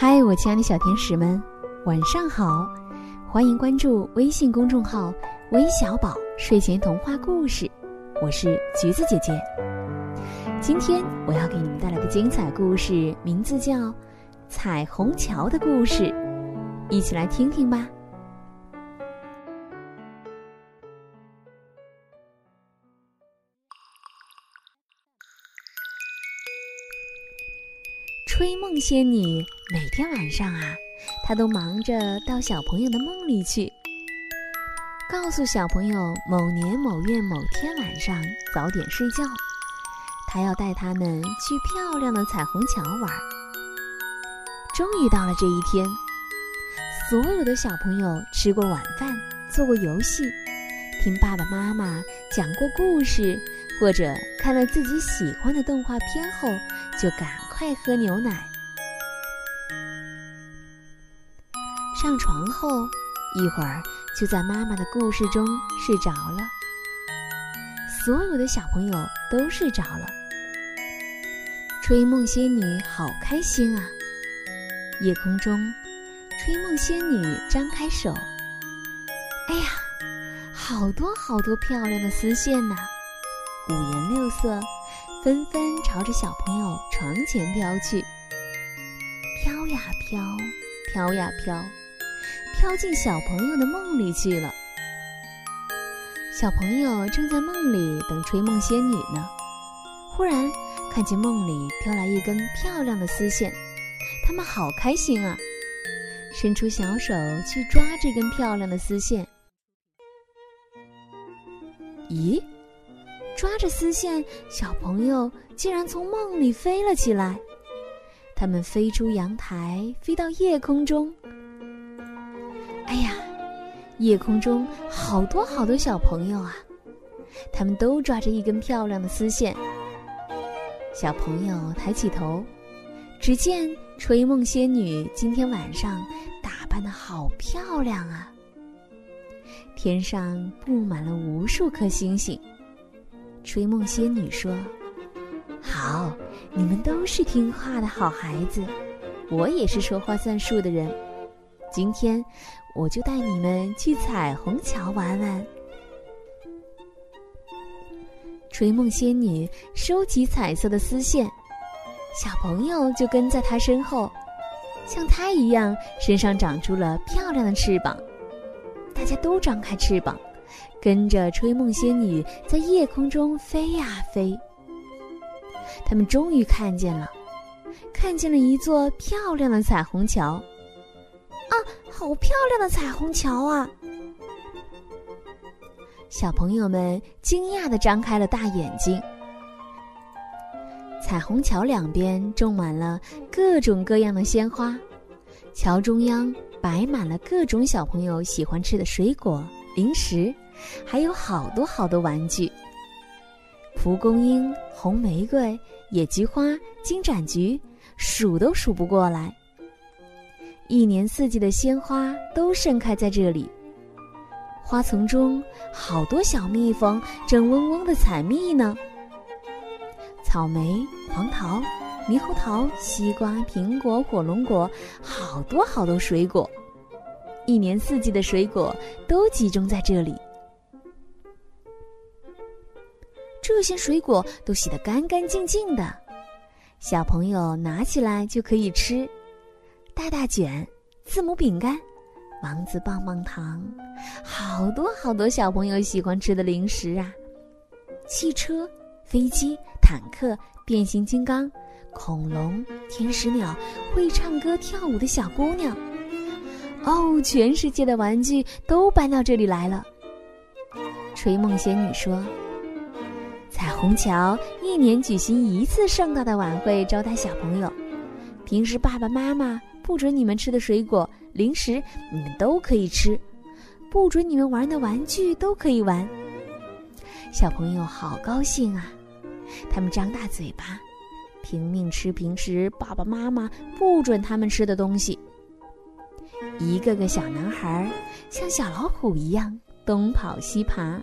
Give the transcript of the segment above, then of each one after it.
嗨，我亲爱的小天使们，晚上好！欢迎关注微信公众号“微小宝睡前童话故事”，我是橘子姐姐。今天我要给你们带来的精彩故事名字叫《彩虹桥的故事》，一起来听听吧。吹梦仙女每天晚上啊，她都忙着到小朋友的梦里去，告诉小朋友某年某月某天晚上早点睡觉，她要带他们去漂亮的彩虹桥玩。终于到了这一天，所有的小朋友吃过晚饭，做过游戏，听爸爸妈妈讲过故事，或者看了自己喜欢的动画片后，就赶。快喝牛奶。上床后，一会儿就在妈妈的故事中睡着了。所有的小朋友都睡着了。吹梦仙女好开心啊！夜空中，吹梦仙女张开手，哎呀，好多好多漂亮的丝线呐，五颜六色。纷纷朝着小朋友床前飘去，飘呀飘，飘呀飘，飘进小朋友的梦里去了。小朋友正在梦里等吹梦仙女呢，忽然看见梦里飘来一根漂亮的丝线，他们好开心啊，伸出小手去抓这根漂亮的丝线。咦？抓着丝线，小朋友竟然从梦里飞了起来。他们飞出阳台，飞到夜空中。哎呀，夜空中好多好多小朋友啊！他们都抓着一根漂亮的丝线。小朋友抬起头，只见吹梦仙女今天晚上打扮的好漂亮啊！天上布满了无数颗星星。吹梦仙女说：“好，你们都是听话的好孩子，我也是说话算数的人。今天我就带你们去彩虹桥玩玩。”吹梦仙女收集彩色的丝线，小朋友就跟在她身后，像她一样，身上长出了漂亮的翅膀。大家都张开翅膀。跟着吹梦仙女在夜空中飞呀飞，他们终于看见了，看见了一座漂亮的彩虹桥。啊，好漂亮的彩虹桥啊！小朋友们惊讶的张开了大眼睛。彩虹桥两边种满了各种各样的鲜花，桥中央摆满了各种小朋友喜欢吃的水果、零食。还有好多好多玩具，蒲公英、红玫瑰、野菊花、金盏菊，数都数不过来。一年四季的鲜花都盛开在这里，花丛中好多小蜜蜂正嗡嗡的采蜜呢。草莓、黄桃、猕猴桃、西瓜、苹果、火龙果，好多好多水果，一年四季的水果都集中在这里。这些水果都洗得干干净净的，小朋友拿起来就可以吃。大大卷、字母饼干、王子棒棒糖，好多好多小朋友喜欢吃的零食啊！汽车、飞机、坦克、变形金刚、恐龙、天使鸟、会唱歌跳舞的小姑娘，哦，全世界的玩具都搬到这里来了。吹梦仙女说。彩虹桥一年举行一次盛大的晚会，招待小朋友。平时爸爸妈妈不准你们吃的水果、零食，你们都可以吃；不准你们玩的玩具，都可以玩。小朋友好高兴啊！他们张大嘴巴，拼命吃平时爸爸妈妈不准他们吃的东西。一个个小男孩像小老虎一样东跑西爬。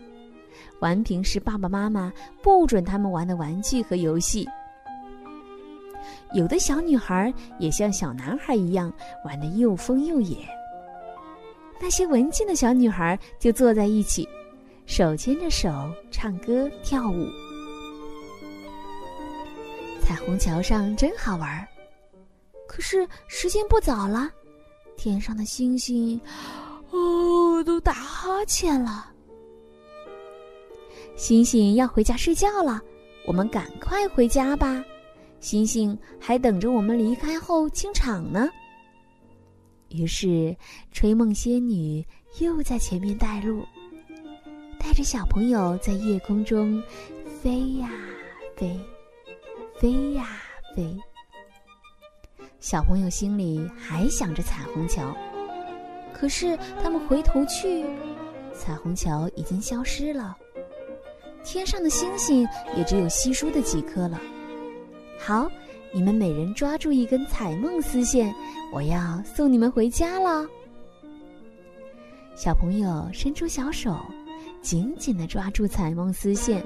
玩平时爸爸妈妈不准他们玩的玩具和游戏。有的小女孩也像小男孩一样玩得又疯又野。那些文静的小女孩就坐在一起，手牵着手唱歌跳舞。彩虹桥上真好玩，可是时间不早了，天上的星星，哦，都打哈欠了。星星要回家睡觉了，我们赶快回家吧。星星还等着我们离开后清场呢。于是，吹梦仙女又在前面带路，带着小朋友在夜空中飞呀飞，飞呀飞。小朋友心里还想着彩虹桥，可是他们回头去，彩虹桥已经消失了，天上的星星也只有稀疏的几颗了。好。你们每人抓住一根彩梦丝线，我要送你们回家了。小朋友伸出小手，紧紧的抓住彩梦丝线，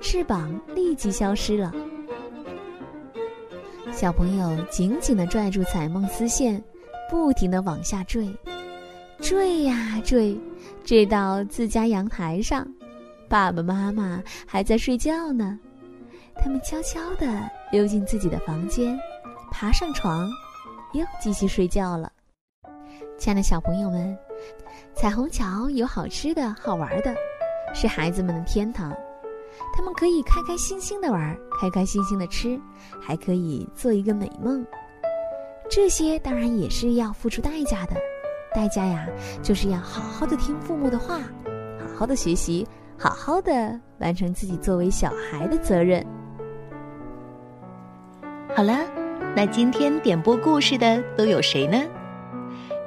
翅膀立即消失了。小朋友紧紧的拽住彩梦丝线，不停的往下坠，坠呀坠，坠到自家阳台上，爸爸妈妈还在睡觉呢。他们悄悄地溜进自己的房间，爬上床，又继续睡觉了。亲爱的小朋友们，彩虹桥有好吃的好玩的，是孩子们的天堂。他们可以开开心心的玩，开开心心的吃，还可以做一个美梦。这些当然也是要付出代价的，代价呀，就是要好好的听父母的话，好好的学习，好好的完成自己作为小孩的责任。好了，那今天点播故事的都有谁呢？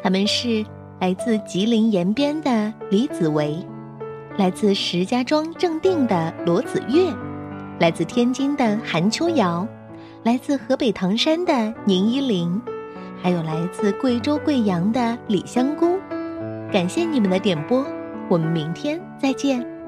他们是来自吉林延边的李子维，来自石家庄正定的罗子月，来自天津的韩秋瑶，来自河北唐山的宁一林，还有来自贵州贵阳的李香菇。感谢你们的点播，我们明天再见。